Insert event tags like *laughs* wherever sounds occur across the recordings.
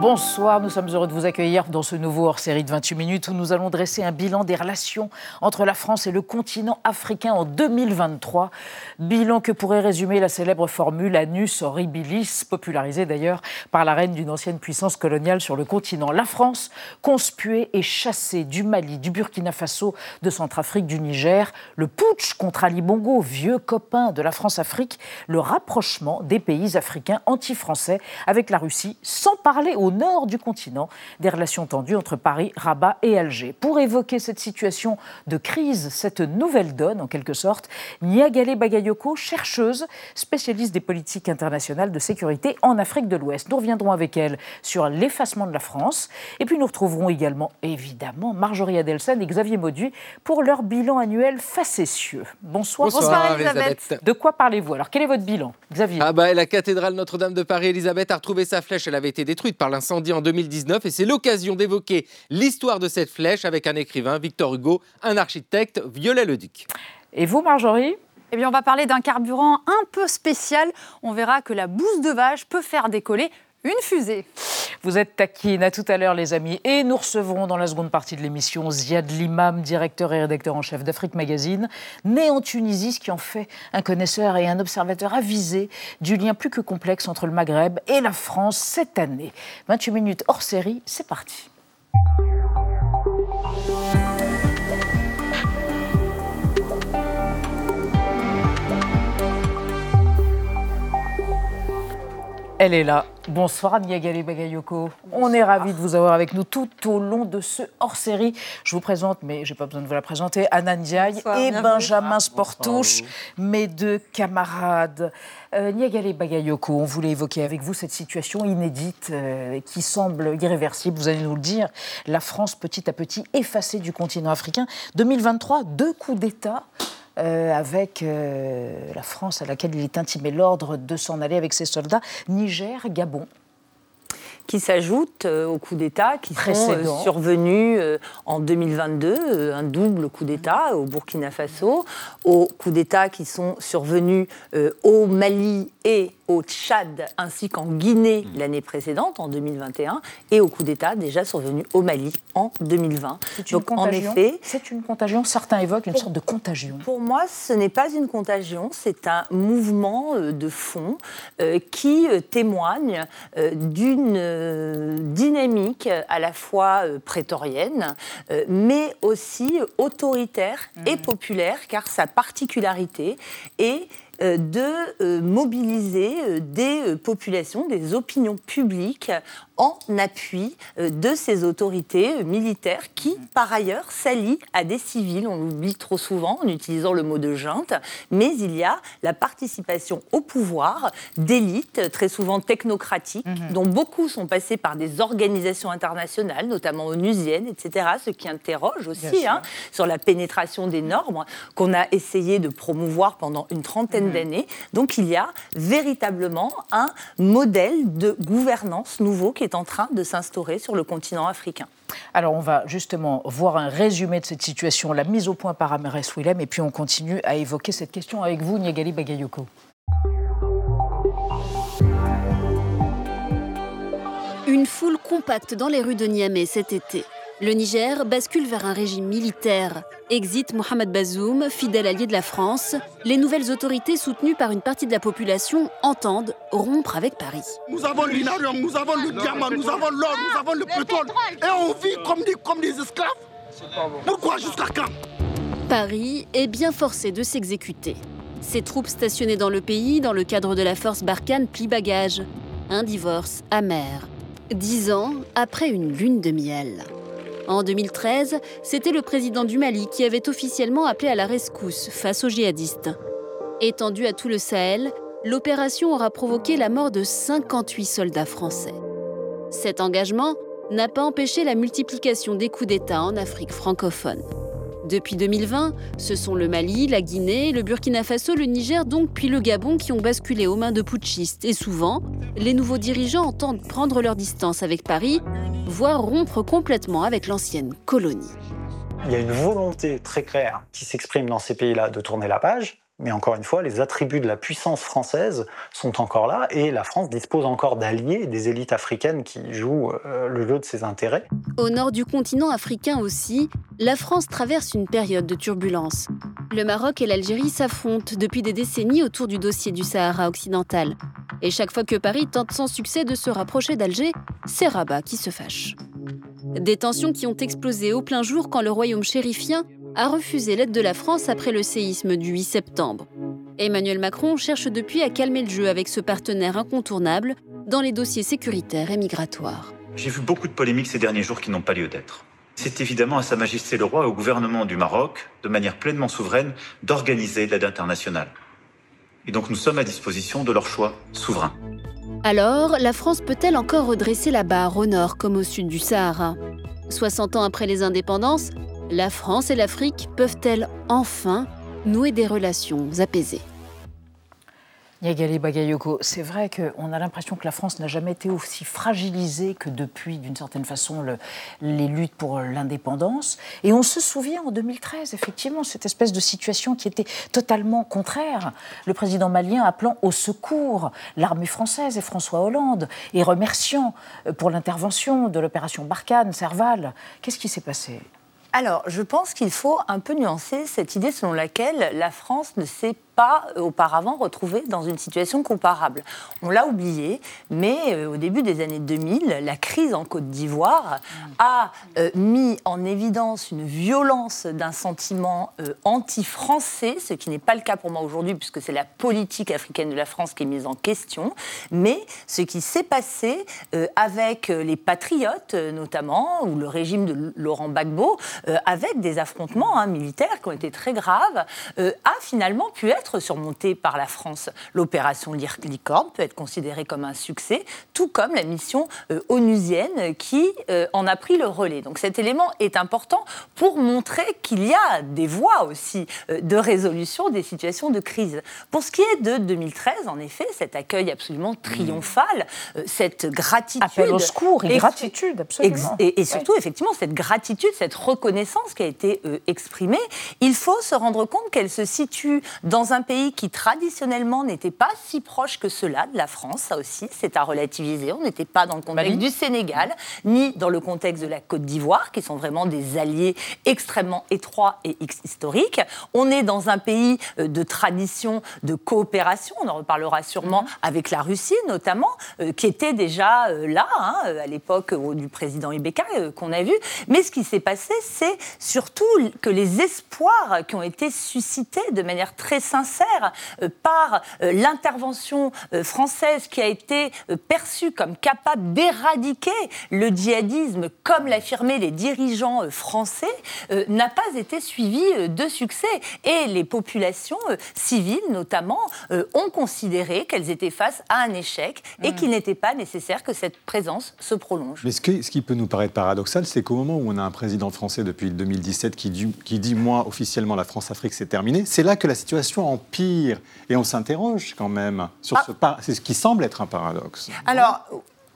Bonsoir, nous sommes heureux de vous accueillir dans ce nouveau hors-série de 28 minutes où nous allons dresser un bilan des relations entre la France et le continent africain en 2023. Bilan que pourrait résumer la célèbre formule Anus horribilis, popularisée d'ailleurs par la reine d'une ancienne puissance coloniale sur le continent. La France, conspuée et chassée du Mali, du Burkina Faso, de Centrafrique, du Niger, le putsch contre Ali Bongo, vieux copain de la France-Afrique, le rapprochement des pays africains anti-français avec la Russie, sans parler au nord du continent, des relations tendues entre Paris, Rabat et Alger. Pour évoquer cette situation de crise, cette nouvelle donne en quelque sorte, Niagale Bagayoko, chercheuse, spécialiste des politiques internationales de sécurité en Afrique de l'Ouest. Nous reviendrons avec elle sur l'effacement de la France. Et puis nous retrouverons également, évidemment, Marjorie Adelson et Xavier Mauduit pour leur bilan annuel facétieux. Bonsoir. Bonsoir, Elisabeth. De quoi parlez-vous? Alors quel est votre bilan, Xavier? Ah bah la cathédrale Notre-Dame de Paris, Elisabeth a retrouvé sa flèche. Elle avait été détruite par l'incendie en 2019 et c'est l'occasion d'évoquer l'histoire de cette flèche avec un écrivain, Victor Hugo, un architecte, Viollet-le-Duc. Et vous, Marjorie? Eh bien, on va parler d'un carburant un peu spécial. On verra que la bouse de vache peut faire décoller une fusée. Vous êtes taquine. À tout à l'heure, les amis. Et nous recevrons dans la seconde partie de l'émission Ziad Limam, directeur et rédacteur en chef d'Afrique Magazine, né en Tunisie, ce qui en fait un connaisseur et un observateur avisé du lien plus que complexe entre le Maghreb et la France cette année. 28 minutes hors série, c'est parti. Elle est là. Bonsoir Niagale Bagayoko. On est ravis de vous avoir avec nous tout au long de ce hors-série. Je vous présente, mais je n'ai pas besoin de vous la présenter, Anna Ndiaye et Benjamin Sportouche, mes deux camarades. Euh, Niagale Bagayoko, on voulait évoquer avec vous cette situation inédite euh, qui semble irréversible, vous allez nous le dire. La France petit à petit effacée du continent africain. 2023, deux coups d'État. Euh, avec euh, la France à laquelle il est intimé l'ordre de s'en aller avec ses soldats, Niger, Gabon. Qui s'ajoutent euh, au coup d'État qui sont survenus en 2022, un double coup d'État au Burkina Faso, aux coups d'État qui sont survenus au Mali et au Tchad ainsi qu'en Guinée mmh. l'année précédente, en 2021, et au coup d'État déjà survenu au Mali en 2020. Donc en effet, c'est une contagion. Certains évoquent une sorte de contagion. Pour moi, ce n'est pas une contagion, c'est un mouvement euh, de fond euh, qui euh, témoigne d'une dynamique à la fois prétorienne, mais aussi autoritaire et mmh. populaire, car sa particularité est de euh, mobiliser euh, des populations, des opinions publiques en appui de ces autorités militaires qui, par ailleurs, s'allient à des civils. On l'oublie trop souvent en utilisant le mot de junte, mais il y a la participation au pouvoir d'élites, très souvent technocratiques, mhm. dont beaucoup sont passés par des organisations internationales, notamment onusiennes, etc., ce qui interroge aussi hein, sur la pénétration des normes qu'on a essayé de promouvoir pendant une trentaine Mhm. d'années. Donc il y a véritablement un modèle de gouvernance nouveau qui est en train de s'instaurer sur le continent africain. Alors on va justement voir un résumé de cette situation, la mise au point par Amarès Willem, et puis on continue à évoquer cette question avec vous, Niagali Bagayoko. Une foule compacte dans les rues de Niamey cet été. Le Niger bascule vers un régime militaire. Exit Mohamed Bazoum, fidèle allié de la France. Les nouvelles autorités soutenues par une partie de la population entendent rompre avec Paris. Nous avons l'inarium, nous avons le diamant, nous avons l'or, nous avons le pétrole. Et on vit comme des, comme des esclaves. Pourquoi jusqu'à quand? Paris est bien forcé de s'exécuter. Ses troupes stationnées dans le pays, dans le cadre de la force Barkhane, plient bagages. Un divorce amer. Dix ans après une lune de miel. En 2013, c'était le président du Mali qui avait officiellement appelé à la rescousse face aux djihadistes. Étendue à tout le Sahel, l'opération aura provoqué la mort de 58 soldats français. Cet engagement n'a pas empêché la multiplication des coups d'État en Afrique francophone. Depuis 2020, ce sont le Mali, la Guinée, le Burkina Faso, le Niger donc, puis le Gabon qui ont basculé aux mains de putschistes. Et souvent, les nouveaux dirigeants entendent prendre leur distance avec Paris, voire rompre complètement avec l'ancienne colonie. Il y a une volonté très claire qui s'exprime dans ces pays-là de tourner la page, mais encore une fois, les attributs de la puissance française sont encore là et la France dispose encore d'alliés, des élites africaines qui jouent euh, le jeu de ses intérêts. Au nord du continent africain aussi, la France traverse une période de turbulence. Le Maroc et l'Algérie s'affrontent depuis des décennies autour du dossier du Sahara occidental. Et chaque fois que Paris tente sans succès de se rapprocher d'Alger, c'est Rabat qui se fâche. Des tensions qui ont explosé au plein jour quand le royaume chérifien a refusé l'aide de la France après le séisme du 8 septembre. Emmanuel Macron cherche depuis à calmer le jeu avec ce partenaire incontournable dans les dossiers sécuritaires et migratoires. J'ai vu beaucoup de polémiques ces derniers jours qui n'ont pas lieu d'être. C'est évidemment à Sa Majesté le Roi et au gouvernement du Maroc, de manière pleinement souveraine, d'organiser l'aide internationale. Et donc nous sommes à disposition de leur choix souverain. Alors, la France peut-elle encore redresser la barre au nord comme au sud du Sahara? 60 ans après les indépendances, la France et l'Afrique peuvent-elles enfin nouer des relations apaisées? Yagali Bagayoko, c'est vrai qu'on a l'impression que la France n'a jamais été aussi fragilisée que depuis, d'une certaine façon, les luttes pour l'indépendance. Et on se souvient en 2013, effectivement, cette espèce de situation qui était totalement contraire. Le président malien appelant au secours l'armée française et François Hollande, et remerciant euh, pour l'intervention de l'opération Barkhane, Serval. Qu'est-ce qui s'est passé? Alors, je pense qu'il faut un peu nuancer cette idée selon laquelle la France ne s'est pas euh, auparavant retrouvée dans une situation comparable. On l'a oublié, mais euh, au début des années 2000, la crise en Côte d'Ivoire a euh, mis en évidence une violence d'un sentiment anti-français, ce qui n'est pas le cas pour moi aujourd'hui, puisque c'est la politique africaine de la France qui est mise en question. Mais ce qui s'est passé avec les patriotes, notamment, ou le régime de Laurent Gbagbo, avec des affrontements hein, militaires qui ont été très graves, a finalement pu être surmontée par la France. L'opération Licorne peut être considérée comme un succès, tout comme la mission euh, onusienne qui euh, en a pris le relais. Donc cet élément est important pour montrer qu'il y a des voies aussi euh, de résolution des situations de crise. Pour ce qui est de 2013, en effet, cet accueil absolument triomphal, cette gratitude. Appel au secours et gratitude, absolument. Et, surtout, effectivement, cette gratitude, cette reconnaissance qui a été exprimée, il faut se rendre compte qu'elle se situe dans un un pays qui traditionnellement n'était pas si proche que cela de la France, ça aussi, c'est à relativiser. On n'était pas dans le contexte du Sénégal, ni dans le contexte de la Côte d'Ivoire, qui sont vraiment des alliés extrêmement étroits et historiques. On est dans un pays euh, de tradition de coopération, on en reparlera sûrement mhm. avec la Russie notamment, euh, qui était déjà euh, là, hein, à l'époque du président Ibeka qu'on a vu. Mais ce qui s'est passé, c'est surtout que les espoirs qui ont été suscités de manière très sincère euh, par euh, l'intervention euh, française qui a été perçue comme capable d'éradiquer le djihadisme, comme l'affirmaient les dirigeants français, n'a pas été suivi de succès. Et les populations civiles, notamment, ont considéré qu'elles étaient face à un échec et mmh. qu'il n'était pas nécessaire que cette présence se prolonge. Mais ce qui, ce qui peut nous paraître paradoxal, c'est qu'au moment où on a un président français depuis 2017 qui dit, qui dit moi, officiellement, la France-Afrique, c'est terminé, c'est là que la situation pire. Et on s'interroge quand même sur ah. ce, ce qui semble être un paradoxe. Alors,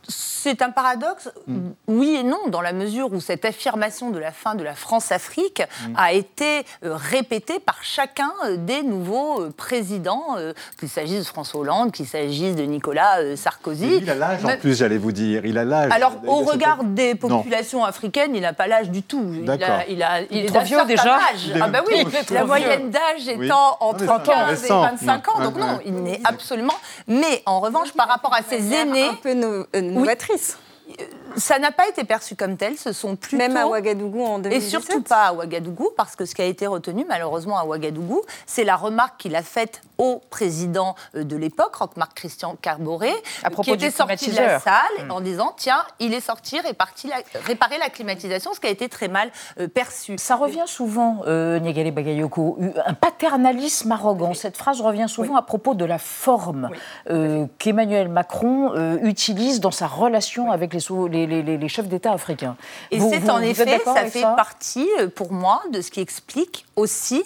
c'est un paradoxe, mm. oui et non, dans la mesure où cette affirmation de la fin de la France-Afrique mm. a été euh, répétée par chacun euh, des nouveaux euh, présidents, qu'il s'agisse de François Hollande, qu'il s'agisse de Nicolas Sarkozy. il a l'âge en plus, j'allais vous dire. Il a l'âge. Alors, au regard des populations africaines, il n'a pas l'âge du tout. Il, a, il, a, il, est trop vieux déjà. Ah bah oui, la moyenne d'âge étant entre 15 et 25 ans. Donc non, il n'est absolument. Mais en revanche, par rapport à ses aînés, un peu novatrice ça n'a pas été perçu comme tel, ce sont plutôt... Même à Ouagadougou en 2017 Et surtout pas à Ouagadougou, parce que ce qui a été retenu, malheureusement, à Ouagadougou, c'est la remarque qu'il a faite au président euh, de l'époque, Roch-Marc Christian Carboré, qui était sorti de la salle hmm. en disant, tiens, il est sorti réparer la climatisation, ce qui a été très mal euh, perçu. Ça revient souvent, euh, Bagayoko, un paternalisme arrogant. Cette phrase revient souvent à propos de la forme euh, qu'Emmanuel Macron utilise dans sa relation avec les, les les, chefs d'État africains. Et c'est en effet, ça fait partie pour moi de ce qui explique aussi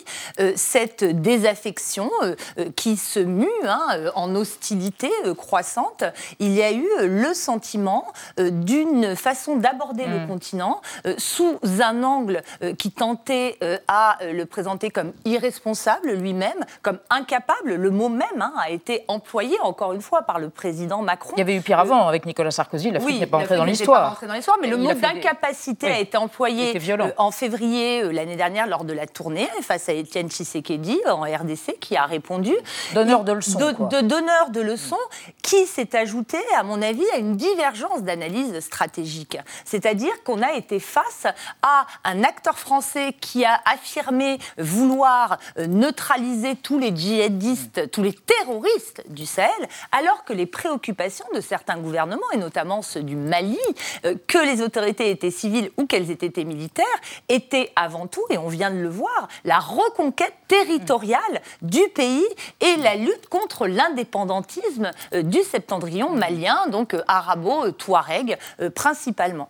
cette désaffection qui se mue hein, en hostilité croissante. Il y a eu le sentiment d'une façon d'aborder le hmm. continent sous un angle qui tentait à le présenter comme irresponsable lui-même, comme incapable. Le mot même hein, a été employé encore une fois par le président Macron. Il y avait eu pire avant avec Nicolas Sarkozy. L'Afrique oui, n'est pas entrée dans l'histoire. Mais le mot d'incapacité a été employé euh, en février euh, l'année dernière lors de la tournée face à Étienne Tshisekedi en RDC qui a répondu. Donneur de leçons. De, donneur de leçons qui s'est ajouté, à mon avis, à une divergence d'analyse stratégique. C'est-à-dire qu'on a été face à un acteur français qui a affirmé vouloir euh, neutraliser tous les djihadistes, tous les terroristes du Sahel, alors que les préoccupations de certains gouvernements, et notamment ceux du Mali, que les autorités étaient civiles ou qu'elles étaient militaires, étaient avant tout, et on vient de le voir, la reconquête territoriale du pays et la lutte contre l'indépendantisme euh, du septentrion malien, donc arabo-touareg principalement.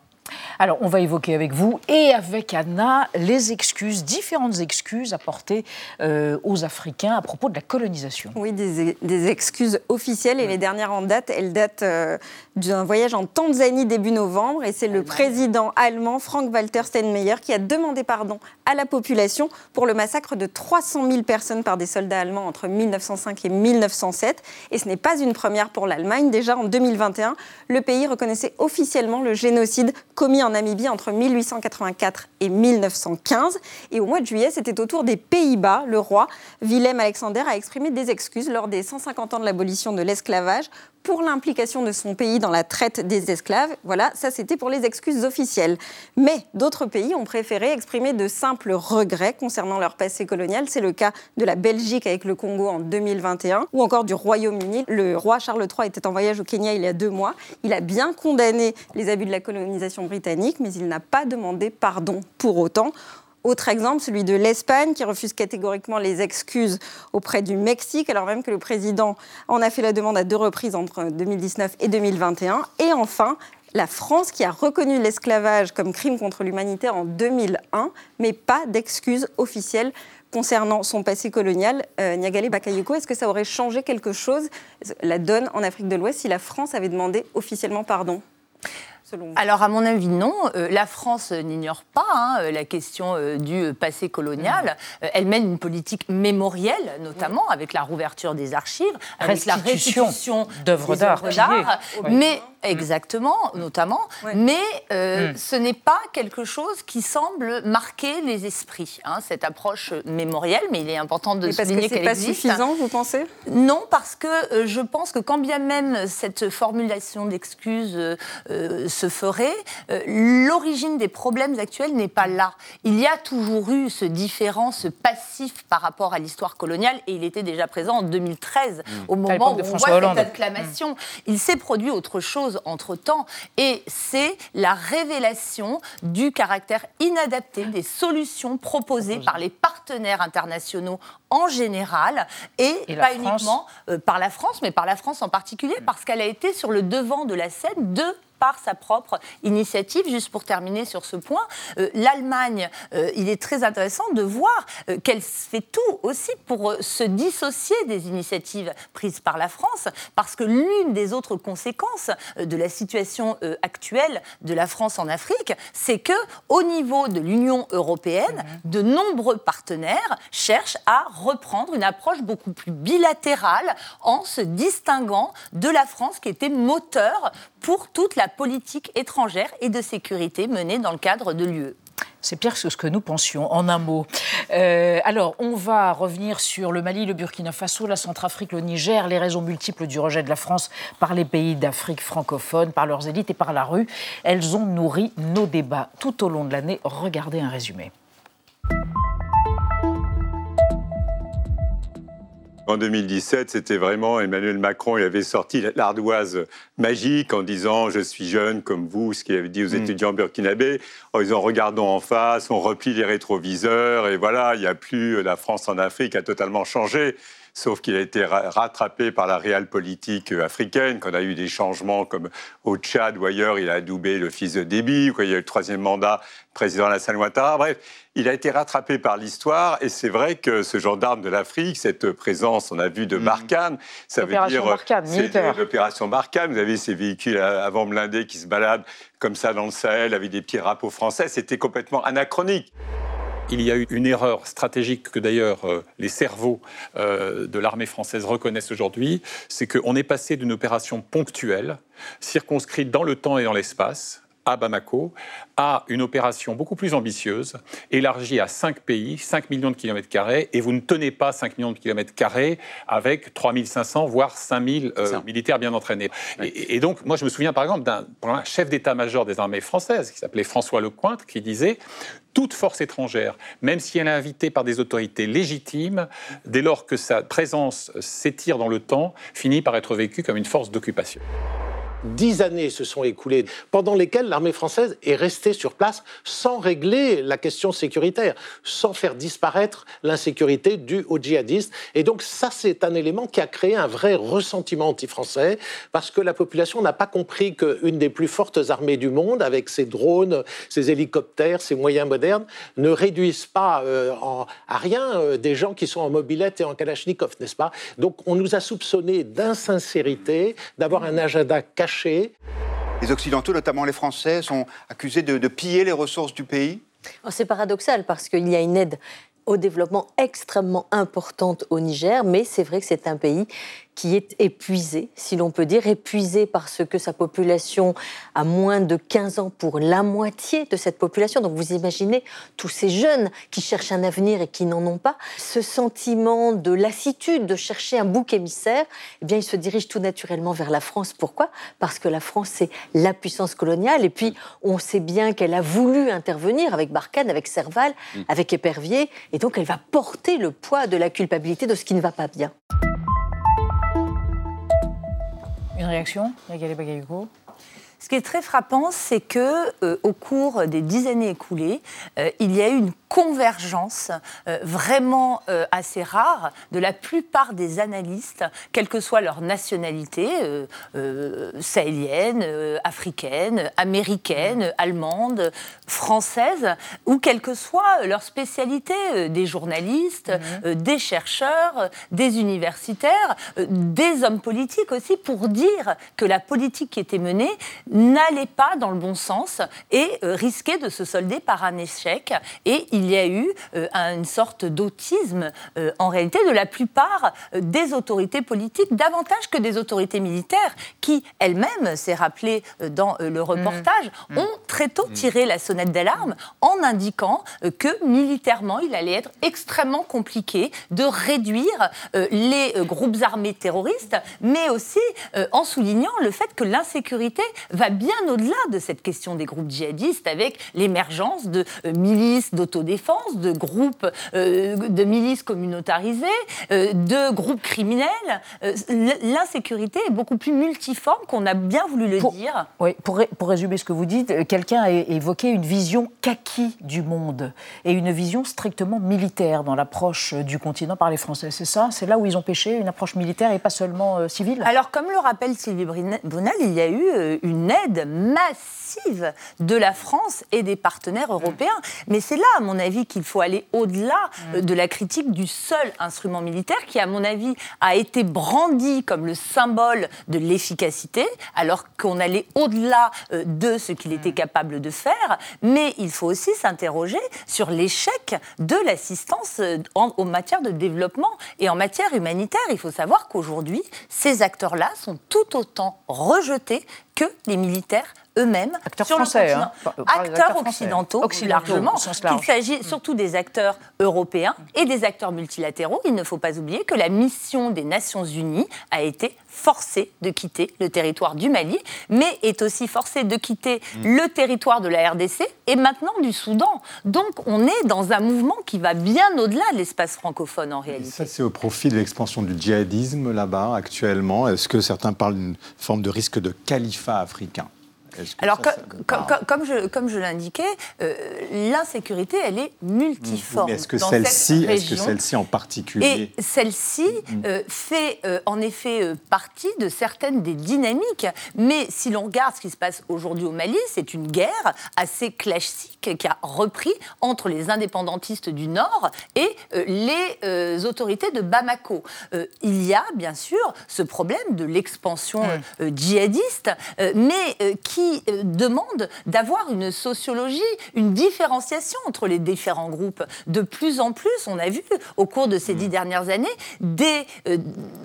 Alors, on va évoquer avec vous et avec Anna les excuses, différentes excuses apportées euh, aux Africains à propos de la colonisation. Oui, des, excuses officielles et les dernières en date, elles datent euh, d'un voyage en Tanzanie début novembre et c'est le président allemand Frank-Walter Steinmeier qui a demandé pardon à la population pour le massacre de 300 000 personnes par des soldats allemands entre 1905 et 1907. Et ce n'est pas une première pour l'Allemagne. Déjà en 2021, le pays reconnaissait officiellement le génocide commis en Namibie entre 1884 et 1915. Et au mois de juillet, c'était au tour des Pays-Bas. Le roi Willem Alexander a exprimé des excuses lors des 150 ans de l'abolition de l'esclavage pour l'implication de son pays dans la traite des esclaves. Voilà, ça c'était pour les excuses officielles. Mais d'autres pays ont préféré exprimer de simples regrets concernant leur passé colonial. C'est le cas de la Belgique avec le Congo en 2021 ou encore du Royaume-Uni. Le roi Charles III était en voyage au Kenya il y a deux mois. Il a bien condamné les abus de la colonisation britannique, mais il n'a pas demandé pardon pour autant. Autre exemple, celui de l'Espagne, qui refuse catégoriquement les excuses auprès du Mexique, alors même que le président en a fait la demande à deux reprises entre 2019 et 2021. Et enfin, la France, qui a reconnu l'esclavage comme crime contre l'humanité en 2001, mais pas d'excuses officielles concernant son passé colonial. Euh, Niagale Bakayoko, est-ce que ça aurait changé quelque chose, la donne en Afrique de l'Ouest, si la France avait demandé officiellement pardon? Alors, à mon avis, non. Euh, la France n'ignore pas hein, euh, la question euh, du passé colonial. Mmh. elle mène une politique mémorielle, notamment mmh. avec la rouverture des archives, avec la restitution d'œuvres d'art. Mais exactement, notamment. Mais mmh. ce n'est pas quelque chose qui semble marquer les esprits. Hein, cette approche mémorielle, mais il est important de souligner qu'elle existe. C'est pas suffisant, vous pensez? Non, parce que je pense que quand bien même cette formulation d'excuses se ferait, euh, l'origine des problèmes actuels n'est pas là. Il y a toujours eu ce différent, ce passif par rapport à l'histoire coloniale, et il était déjà présent en 2013, mmh. au moment où on voit cette acclamation. Mmh. Il s'est produit autre chose entre-temps, et c'est la révélation du caractère inadapté des solutions proposées par les partenaires internationaux en général, et, pas uniquement euh, par la France, mais par la France en particulier, parce qu'elle a été sur le devant de la scène de par sa propre initiative. Juste pour terminer sur ce point, euh, l'Allemagne, euh, il est très intéressant de voir euh, qu'elle fait tout aussi pour se dissocier des initiatives prises par la France, parce que l'une des autres conséquences de la situation actuelle de la France en Afrique, c'est que au niveau de l'Union européenne, mhm. de nombreux partenaires cherchent à reprendre une approche beaucoup plus bilatérale en se distinguant de la France qui était moteur pour toute la politique étrangère et de sécurité menée dans le cadre de l'UE. C'est pire que ce que nous pensions, en un mot. Euh, alors, on va revenir sur le Mali, le Burkina Faso, la Centrafrique, le Niger, les raisons multiples du rejet de la France par les pays d'Afrique francophone, par leurs élites et par la rue. Elles ont nourri nos débats tout au long de l'année. Regardez un résumé. En 2017, c'était vraiment Emmanuel Macron, il avait sorti l'ardoise magique en disant je suis jeune comme vous, ce qu'il avait dit aux mm. étudiants burkinabés, en disant regardons en face, on replie les rétroviseurs et voilà, il n'y a plus la France en Afrique a totalement changé. Sauf qu'il a été rattrapé par la réelle politique africaine, qu'on a eu des changements comme au Tchad ou ailleurs, il a adoubé le fils de Déby, il y a eu le troisième mandat, président Alassane Ouattara. Bref, il a été rattrapé par l'histoire et c'est vrai que ce gendarme de l'Afrique, cette présence, on a vu de mmh. Barkhane, ça veut dire c'est l'opération Barkhane. Vous avez ces véhicules avant blindés qui se baladent comme ça dans le Sahel avec des petits drapeaux français. C'était complètement anachronique. Il y a eu une erreur stratégique que d'ailleurs euh, les cerveaux euh, de l'armée française reconnaissent aujourd'hui, c'est qu'on est passé d'une opération ponctuelle, circonscrite dans le temps et dans l'espace, à Bamako à une opération beaucoup plus ambitieuse, élargie à 5 pays, 5 millions de kilomètres carrés, et vous ne tenez pas 5 millions de kilomètres carrés avec 3500, voire 5000 euh, militaires bien entraînés. Et, donc, moi, je me souviens par exemple d'un chef d'état-major des armées françaises qui s'appelait François Lecointre, qui disait toute force étrangère, même si elle est invitée par des autorités légitimes, dès lors que sa présence s'étire dans le temps, finit par être vécue comme une force d'occupation. Dix années se sont écoulées pendant lesquelles l'armée française est restée sur place sans régler la question sécuritaire, sans faire disparaître l'insécurité due aux djihadistes. Et donc ça, c'est un élément qui a créé un vrai ressentiment anti-français parce que la population n'a pas compris qu'une des plus fortes armées du monde, avec ses drones, ses hélicoptères, ses moyens modernes, ne réduisent pas euh, à rien euh, des gens qui sont en mobilette et en kalachnikov, n'est-ce pas? Donc on nous a soupçonnés d'insincérité, d'avoir un agenda caché les Occidentaux, notamment les Français, sont accusés de, piller les ressources du pays. Oh, C'est paradoxal parce qu'il y a une aide au développement extrêmement importante au Niger, mais c'est vrai que c'est un pays qui est épuisé, si l'on peut dire, épuisé parce que sa population a moins de 15 ans pour la moitié de cette population. Donc vous imaginez tous ces jeunes qui cherchent un avenir et qui n'en ont pas. Ce sentiment de lassitude, de chercher un bouc émissaire, eh bien, il se dirige tout naturellement vers la France. Pourquoi? Parce que la France, c'est la puissance coloniale. Et puis, on sait bien qu'elle a voulu intervenir avec Barkhane, avec Serval, mm. avec Épervier. Et donc, elle va porter le poids de la culpabilité de ce qui ne va pas bien. Une réaction, ce qui est très frappant, c'est que euh, au cours des dix années écoulées, euh, il y a eu une convergence euh, vraiment assez rare de la plupart des analystes, quelle que soit leur nationalité, sahélienne, africaine, américaine, allemande, française, ou quelle que soit leur spécialité, des journalistes, mhm. des chercheurs, des universitaires, des hommes politiques aussi, pour dire que la politique qui était menée n'allait pas dans le bon sens et euh, risquait de se solder par un échec. Et il y a eu euh, une sorte d'autisme, euh, en réalité, de la plupart des autorités politiques, davantage que des autorités militaires, qui elles-mêmes, c'est rappelé dans le reportage, mmh. ont très tôt mmh. tiré la sonnette d'alarme en indiquant que militairement, il allait être extrêmement compliqué de réduire les groupes armés terroristes, mais aussi en soulignant le fait que l'insécurité va bien au-delà de cette question des groupes djihadistes avec l'émergence de euh, milices d'autodéfense, de groupes euh, de milices communautarisées, euh, de groupes criminels. L'insécurité est beaucoup plus multiforme qu'on a bien voulu le dire. Oui, pour, pour, résumer ce que vous dites, quelqu'un a évoqué une vision kaki du monde et une vision strictement militaire dans l'approche du continent par les Français. C'est ça C'est là où ils ont pêché, une approche militaire et pas seulement civile? Alors, comme le rappelle Sylvie Bonal, il y a eu une aide massive de la France et des partenaires européens. Mais c'est là, à mon avis, qu'il faut aller au-delà euh, de la critique du seul instrument militaire qui, à mon avis, a été brandi comme le symbole de l'efficacité, alors qu'on allait au-delà euh, de ce qu'il était capable de faire. Mais il faut aussi s'interroger sur l'échec de l'assistance euh, en, en matière de développement et en matière humanitaire. Il faut savoir qu'aujourd'hui, ces acteurs-là sont tout autant rejetés que les militaires eux-mêmes acteurs français, hein. acteurs, occidentaux, largement. Qu'il s'agit surtout des acteurs européens et des acteurs multilatéraux. Il ne faut pas oublier que la mission des Nations Unies a été forcée de quitter le territoire du Mali, mais est aussi forcée de quitter mm. le territoire de la RDC et maintenant du Soudan. Donc on est dans un mouvement qui va bien au-delà de l'espace francophone en réalité. ça, c'est au profit de l'expansion du djihadisme là-bas actuellement. Est-ce que certains parlent d'une forme de risque de califat africain? Alors, comme, je, comme je l'indiquais, euh, l'insécurité, elle est multiforme. est-ce que celle-ci celle en particulier Et celle-ci mm. euh, fait euh, en effet partie de certaines des dynamiques. Mais si l'on regarde ce qui se passe aujourd'hui au Mali, c'est une guerre assez classique qui a repris entre les indépendantistes du Nord et les autorités de Bamako. il y a bien sûr ce problème de l'expansion djihadiste, mais qui euh, demande d'avoir une sociologie, une différenciation entre les différents groupes. De plus en plus, on a vu au cours de ces dix mm. dernières années des euh,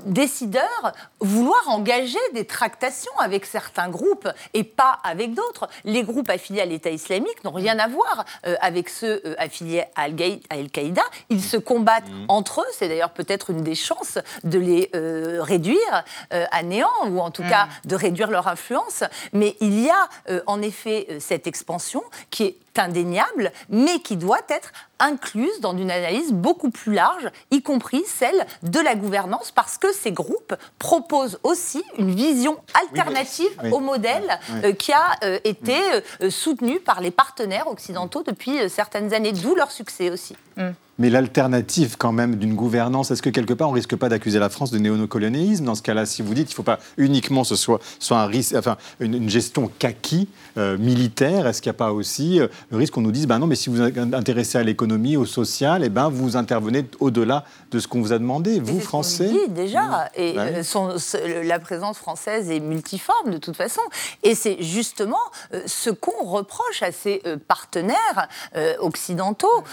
décideurs vouloir engager des tractations avec certains groupes et pas avec d'autres. Les groupes affiliés à l'État islamique n'ont rien à voir euh, avec ceux affiliés à Al-Qaïda. Ils se combattent mm. entre eux. C'est d'ailleurs peut-être une des chances de les réduire à néant ou en tout mm. cas de réduire leur influence. Mais il y a euh, en effet euh, cette expansion qui est indéniable, mais qui doit être incluse dans une analyse beaucoup plus large, y compris celle de la gouvernance, parce que ces groupes proposent aussi une vision alternative au modèle euh, qui a été soutenu par les partenaires occidentaux depuis certaines années, d'où leur succès aussi. Mm. Mais l'alternative quand même d'une gouvernance, est-ce que quelque part on risque pas d'accuser la France de néocolonialisme? Dans ce cas-là, si vous dites qu'il ne faut pas uniquement ce soit, soit un risque, enfin, une, gestion kaki euh, militaire, est-ce qu'il n'y a pas aussi euh, le risque qu'on nous dise, ben non, mais si vous vous intéressez à l'économie, au social, et eh ben vous intervenez au-delà de ce qu'on vous a demandé, vous, Français dit déjà, et euh, la présence française est multiforme de toute façon. Et c'est justement ce qu'on reproche à ces partenaires occidentaux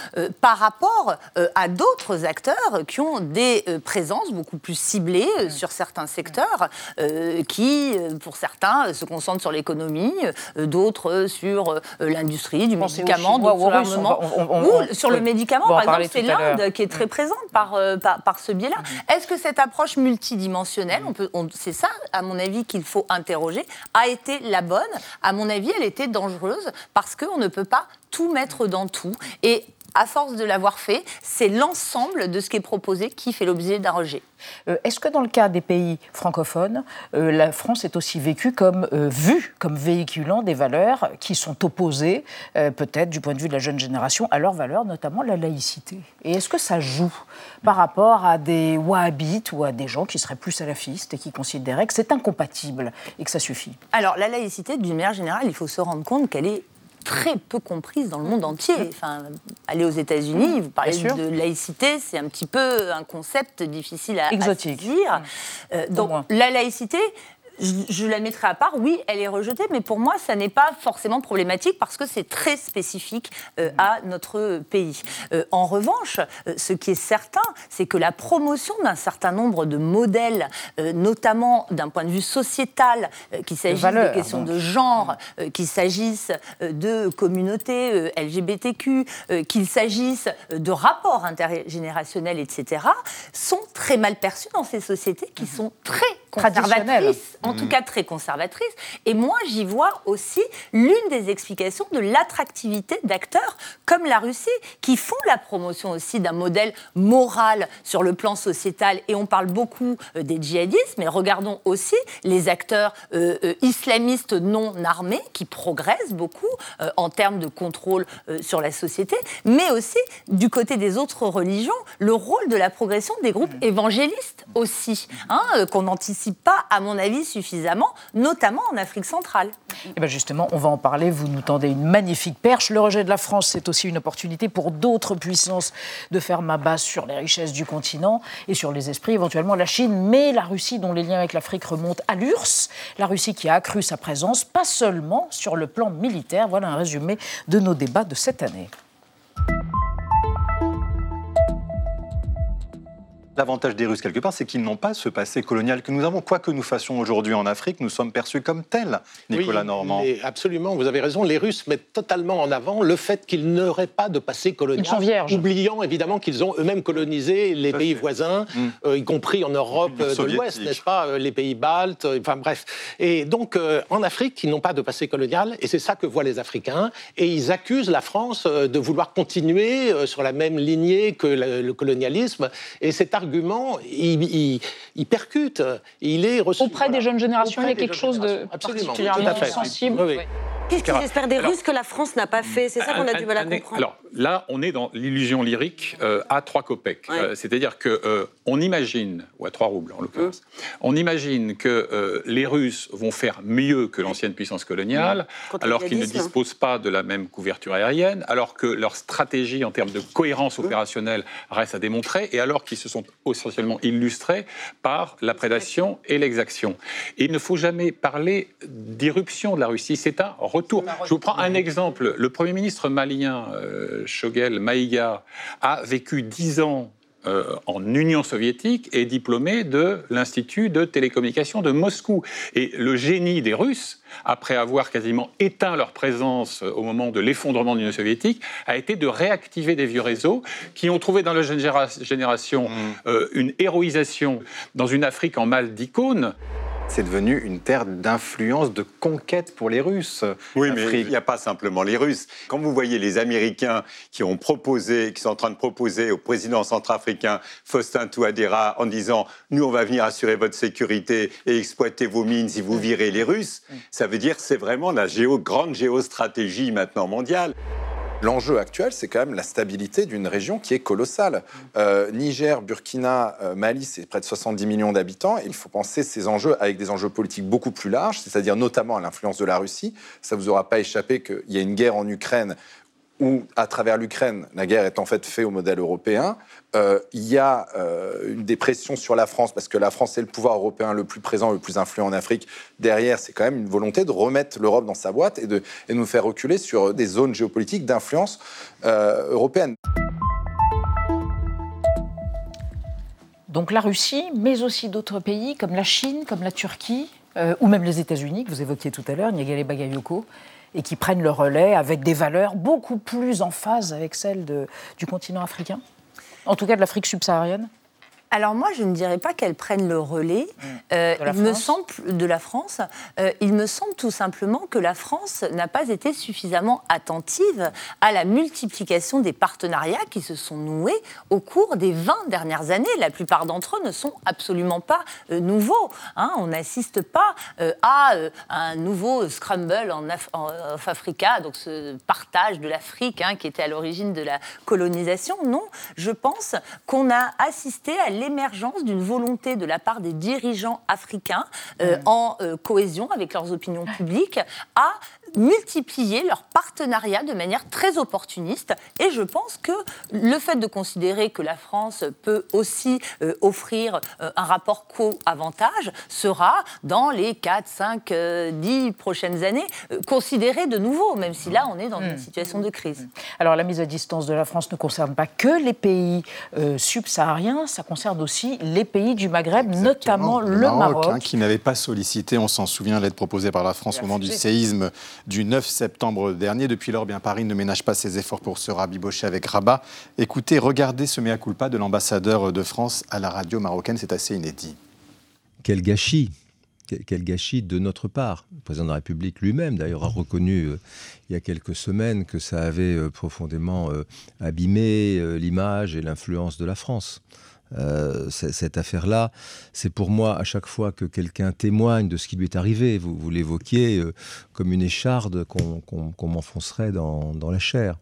par rapport euh, à d'autres acteurs qui ont des euh, présences beaucoup plus ciblées euh, sur certains secteurs, qui, pour certains, se concentrent sur l'économie, d'autres sur l'industrie du médicament, d'autres sur l'armement. Ou sur le médicament, par exemple, c'est l'Inde qui est très mm. présente par, par, ce biais-là. Mm-hmm. Est-ce que cette approche multidimensionnelle, on c'est ça, à mon avis, qu'il faut interroger, a été la bonne? À mon avis, elle était dangereuse parce qu'on ne peut pas tout mettre dans tout. Et à force de l'avoir fait, c'est l'ensemble de ce qui est proposé qui fait l'objet d'un rejet. Euh, est-ce que dans le cas des pays francophones, euh, la France est aussi vécue comme euh, vue comme véhiculant des valeurs qui sont opposées, peut-être du point de vue de la jeune génération, à leurs valeurs, notamment la laïcité? Et est-ce que ça joue par rapport à des wahhabites ou à des gens qui seraient plus salafistes et qui considéraient que c'est incompatible et que ça suffit? Alors la laïcité, d'une manière générale, il faut se rendre compte qu'elle est très peu comprise dans le monde entier. Enfin, aller aux États-Unis, vous parlez de laïcité, c'est un petit peu un concept difficile à, Exotique. dire. Euh, donc, la laïcité, je, la mettrai à part. Oui, elle est rejetée, mais pour moi, ça n'est pas forcément problématique parce que c'est très spécifique euh, à notre pays. Euh, en revanche, euh, ce qui est certain, c'est que la promotion d'un certain nombre de modèles, notamment d'un point de vue sociétal, qu'il s'agisse des questions de genre, qu'il s'agisse de communautés LGBTQ, qu'il s'agisse de rapports intergénérationnels, etc., sont très mal perçus dans ces sociétés qui sont très conservatrice, en tout mm. cas très conservatrice. Et moi, j'y vois aussi l'une des explications de l'attractivité d'acteurs comme la Russie, qui font la promotion aussi d'un modèle moral sur le plan sociétal. Et on parle beaucoup euh, des djihadistes, mais regardons aussi les acteurs euh, euh, islamistes non armés qui progressent beaucoup en termes de contrôle sur la société, mais aussi du côté des autres religions, le rôle de la progression des groupes mm. évangélistes aussi, hein, qu'on anticipe pas, à mon avis, notamment en Afrique centrale. Et eh bien justement, on va en parler. Vous nous tendez une magnifique perche. Le rejet de la France, c'est aussi une opportunité pour d'autres puissances de faire ma base sur les richesses du continent et sur les esprits, éventuellement la Chine, mais la Russie, dont les liens avec l'Afrique remontent à l'URSS. La Russie qui a accru sa présence, pas seulement sur le plan militaire. Voilà un résumé de nos débats de cette année. L'avantage des Russes, quelque part, c'est qu'ils n'ont pas ce passé colonial que nous avons. Quoi que nous fassions aujourd'hui en Afrique, nous sommes perçus comme tels, Nicolas Normand. absolument, vous avez raison. Les Russes mettent totalement en avant le fait qu'ils n'auraient pas de passé colonial. Ils sont vierges. Oubliant évidemment qu'ils ont eux-mêmes colonisé les pays voisins, mm. euh, y compris en Europe euh, de l'Ouest, n'est-ce pas euh, Les pays baltes, enfin bref. Et donc, en Afrique, ils n'ont pas de passé colonial, et c'est ça que voient les Africains. Et ils accusent la France de vouloir continuer sur la même lignée que le, colonialisme. Et cet argument argument, il, percute, il est reçu. Auprès des jeunes générations, il y a quelque chose de particulièrement sensible. Qu'est-ce qu'ils espèrent des Russes que la France n'a pas fait? C'est ça qu'on a du mal à comprendre. Alors là, on est dans l'illusion lyrique euh, à trois copecs. Euh, c'est-à-dire qu'on euh, on imagine, ou à trois roubles en l'occurrence, on imagine que les Russes vont faire mieux que l'ancienne puissance coloniale, alors qu'ils ne disposent pas de la même couverture aérienne, alors que leur stratégie en termes de cohérence opérationnelle reste à démontrer, et alors qu'ils se sont essentiellement illustrés par la prédation et l'exaction. Et il ne faut jamais parler d'irruption de la Russie. C'est un je vous prends un exemple. Le Premier ministre malien, euh, Shogel Maïga, a vécu dix ans euh, en Union soviétique et diplômé de l'Institut de télécommunication de Moscou. Et le génie des Russes, après avoir quasiment éteint leur présence au moment de l'effondrement de l'Union soviétique, a été de réactiver des vieux réseaux qui ont trouvé dans la jeune génération mmh. euh, une héroïsation dans une Afrique en mal d'icônes c'est devenu une terre d'influence, de conquête pour les Russes. Oui, mais il n'y a pas simplement les Russes. Quand vous voyez les Américains qui ont proposé, qui sont en train de proposer au président centrafricain Faustin Touadéra en disant nous on va venir assurer votre sécurité et exploiter vos mines si vous virez les Russes, ça veut dire c'est vraiment la géo, grande géostratégie maintenant mondiale. L'enjeu actuel, c'est quand même la stabilité d'une région qui est colossale. Euh, Niger, Burkina, euh, Mali, c'est près de 70 millions d'habitants. il faut penser ces enjeux avec des enjeux politiques beaucoup plus larges, c'est-à-dire notamment à l'influence de la Russie. Ça ne vous aura pas échappé qu'il y a une guerre en Ukraine où, à travers l'Ukraine, la guerre est en fait faite au modèle européen. Euh, il y a euh, une dépression sur la France parce que la France est le pouvoir européen le plus présent, le plus influent en Afrique. Derrière, c'est quand même une volonté de remettre l'Europe dans sa boîte et de, nous faire reculer sur des zones géopolitiques d'influence euh, européenne. Donc la Russie, mais aussi d'autres pays comme la Chine, comme la Turquie, ou même les États-Unis que vous évoquiez tout à l'heure, Niagale Bagayoko, et qui prennent le relais avec des valeurs beaucoup plus en phase avec celles du continent africain En tout cas de l'Afrique subsaharienne alors moi, je ne dirais pas qu'elles prennent le relais. Mmh. Euh, il me semble de la France. Euh, il me semble tout simplement que la France n'a pas été suffisamment attentive à la multiplication des partenariats qui se sont noués au cours des 20 dernières années. La plupart d'entre eux ne sont absolument pas euh, nouveaux. Hein. On n'assiste pas à un nouveau scramble en, Africa, donc ce partage de l'Afrique hein, qui était à l'origine de la colonisation. Non, je pense qu'on a assisté à l'émergence d'une volonté de la part des dirigeants africains euh, en euh, cohésion avec leurs opinions publiques à multiplier leurs partenariats de manière très opportuniste. Et je pense que le fait de considérer que la France peut aussi euh, offrir un rapport co-avantage sera, dans les 4, 5, 10 prochaines années, considéré de nouveau, même si là, on est dans une mmh. situation de crise. Alors, la mise à distance de la France ne concerne pas que les pays subsahariens, ça concerne aussi les pays du Maghreb, notamment le, Maroc. Hein, qui n'avait pas sollicité, on s'en souvient, l'aide proposée par la France au moment du séisme du 9 septembre dernier. Depuis lors, bien, Paris ne ménage pas ses efforts pour se rabibocher avec Rabat. Écoutez, regardez ce mea culpa de l'ambassadeur de France à la radio marocaine, c'est assez inédit. Quel gâchis quel gâchis de notre part. Le président de la République lui-même, d'ailleurs, a reconnu euh, il y a quelques semaines que ça avait euh, profondément euh, abîmé l'image et l'influence de la France. Euh, cette affaire-là, c'est pour moi à chaque fois que quelqu'un témoigne de ce qui lui est arrivé, vous, vous l'évoquiez euh, comme une écharde qu'on m'enfoncerait dans, la chair.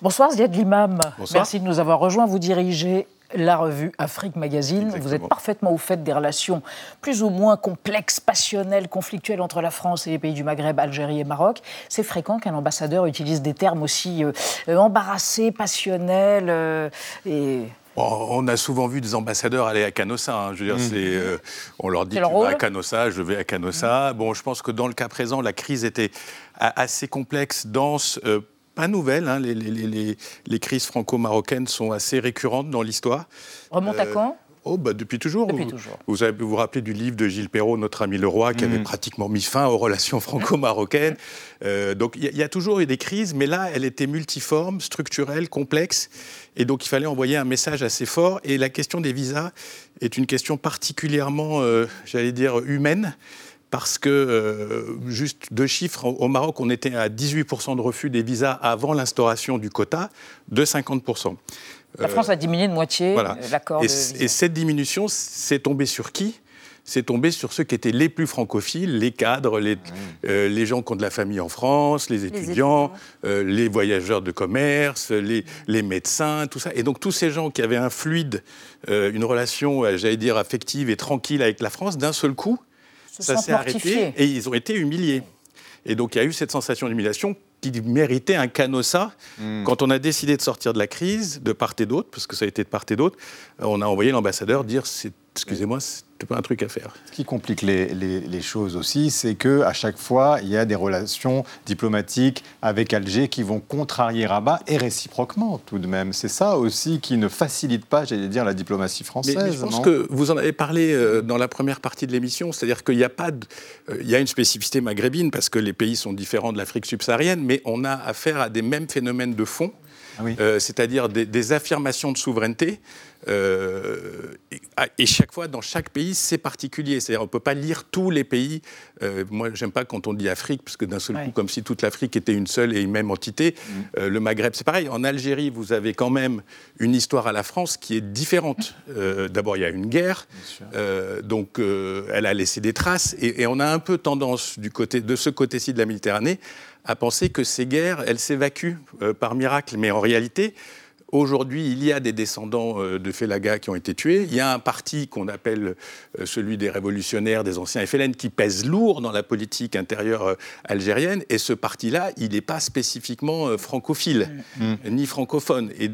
Bonsoir Ziad Limam, merci de nous avoir rejoints. Vous dirigez la revue Afrique Magazine. Vous êtes parfaitement au fait des relations plus ou moins complexes, passionnelles, conflictuelles entre la France et les pays du Maghreb, Algérie et Maroc. C'est fréquent qu'un ambassadeur utilise des termes aussi euh, embarrassés, passionnels et on a souvent vu des ambassadeurs aller à Canossa. Hein. Je veux dire, mm. euh, on leur dit tu vas à Canossa, je vais à Canossa. Mm. Bon, je pense que dans le cas présent, la crise était assez complexe, dense, euh, pas nouvelle. Hein. Les, crises franco-marocaines sont assez récurrentes dans l'histoire. Remonte à euh, quand? Oh, bah, depuis toujours. Depuis vous, toujours. Vous avez vous rappeler du livre de Gilles Perrault, Notre ami le roi, qui avait mm. pratiquement mis fin aux relations *laughs* franco-marocaines. Euh, donc il y, a toujours eu des crises, mais là, elle était multiforme, structurelle, complexe. Et donc il fallait envoyer un message assez fort. Et la question des visas est une question particulièrement, euh, j'allais dire, humaine parce que, euh, juste deux chiffres, au Maroc, on était à 18% de refus des visas avant l'instauration du quota, de 50%. La France a diminué de moitié voilà. l'accord. Et, et cette diminution, c'est tombé sur qui? C'est tombé sur ceux qui étaient les plus francophiles, les cadres, les, euh, les gens qui ont de la famille en France, les étudiants, les, euh, les voyageurs de commerce, les, les, médecins, tout ça. Et donc tous ces gens qui avaient un fluide, euh, une relation, j'allais dire, affective et tranquille avec la France, d'un seul coup, ça s'est arrêté et ils ont été humiliés. Et donc il y a eu cette sensation d'humiliation qui méritait un canossa. Mm. Quand on a décidé de sortir de la crise, de part et d'autre, parce que ça a été de part et d'autre, on a envoyé l'ambassadeur dire excusez-moi, un truc à faire. Ce qui complique les, les, les choses aussi, c'est que à chaque fois, il y a des relations diplomatiques avec Alger qui vont contrarier Rabat et réciproquement tout de même. C'est ça aussi qui ne facilite pas, j'allais dire, la diplomatie française. Mais, mais je pense que vous en avez parlé euh, dans la première partie de l'émission, c'est-à-dire qu'il n'y a pas, de, euh, il y a une spécificité maghrébine parce que les pays sont différents de l'Afrique subsaharienne, mais on a affaire à des mêmes phénomènes de fond. Ah oui. euh, c'est-à-dire des, des, affirmations de souveraineté euh, et, chaque fois, dans chaque pays, c'est particulier. C'est-à-dire, on ne peut pas lire tous les pays. Euh, moi, j'aime pas quand on dit Afrique, parce que d'un seul ouais. coup, comme si toute l'Afrique était une seule et une même entité. Mmh. Euh, le Maghreb, c'est pareil. En Algérie, vous avez quand même une histoire à la France qui est différente. Euh, D'abord, il y a une guerre, donc elle a laissé des traces, et, et, on a un peu tendance du côté de ce côté-ci de la Méditerranée à penser que ces guerres, elles s'évacuent par miracle, mais en réalité. Aujourd'hui, il y a des descendants de Félaga qui ont été tués. Il y a un parti qu'on appelle celui des révolutionnaires, des anciens FLN, qui pèse lourd dans la politique intérieure algérienne. Et ce parti-là, il n'est pas spécifiquement francophile, mmh. ni francophone, et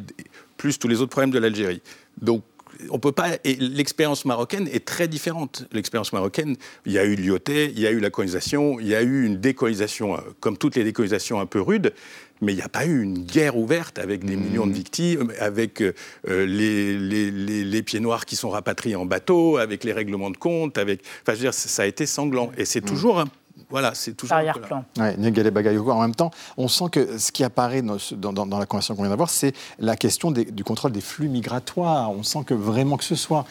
plus tous les autres problèmes de l'Algérie. Donc, on peut pas. Et l'expérience marocaine est très différente. L'expérience marocaine, il y a eu l'IOT, il y a eu la colonisation, il y a eu une décolonisation, comme toutes les décolonisations un peu rudes, mais il n'y a pas eu une guerre ouverte avec des mmh. millions de victimes, avec euh, les, les, les, les, pieds noirs qui sont rapatriés en bateau, avec les règlements de compte, avec. Enfin, je veux dire, ça a été sanglant. Et c'est mmh. toujours voilà, c'est toujours arrière-plan. Ouais, en même temps, on sent que ce qui apparaît dans, dans, dans la conversation qu'on vient d'avoir, c'est la question des, du contrôle des flux migratoires. On sent que vraiment que ce soit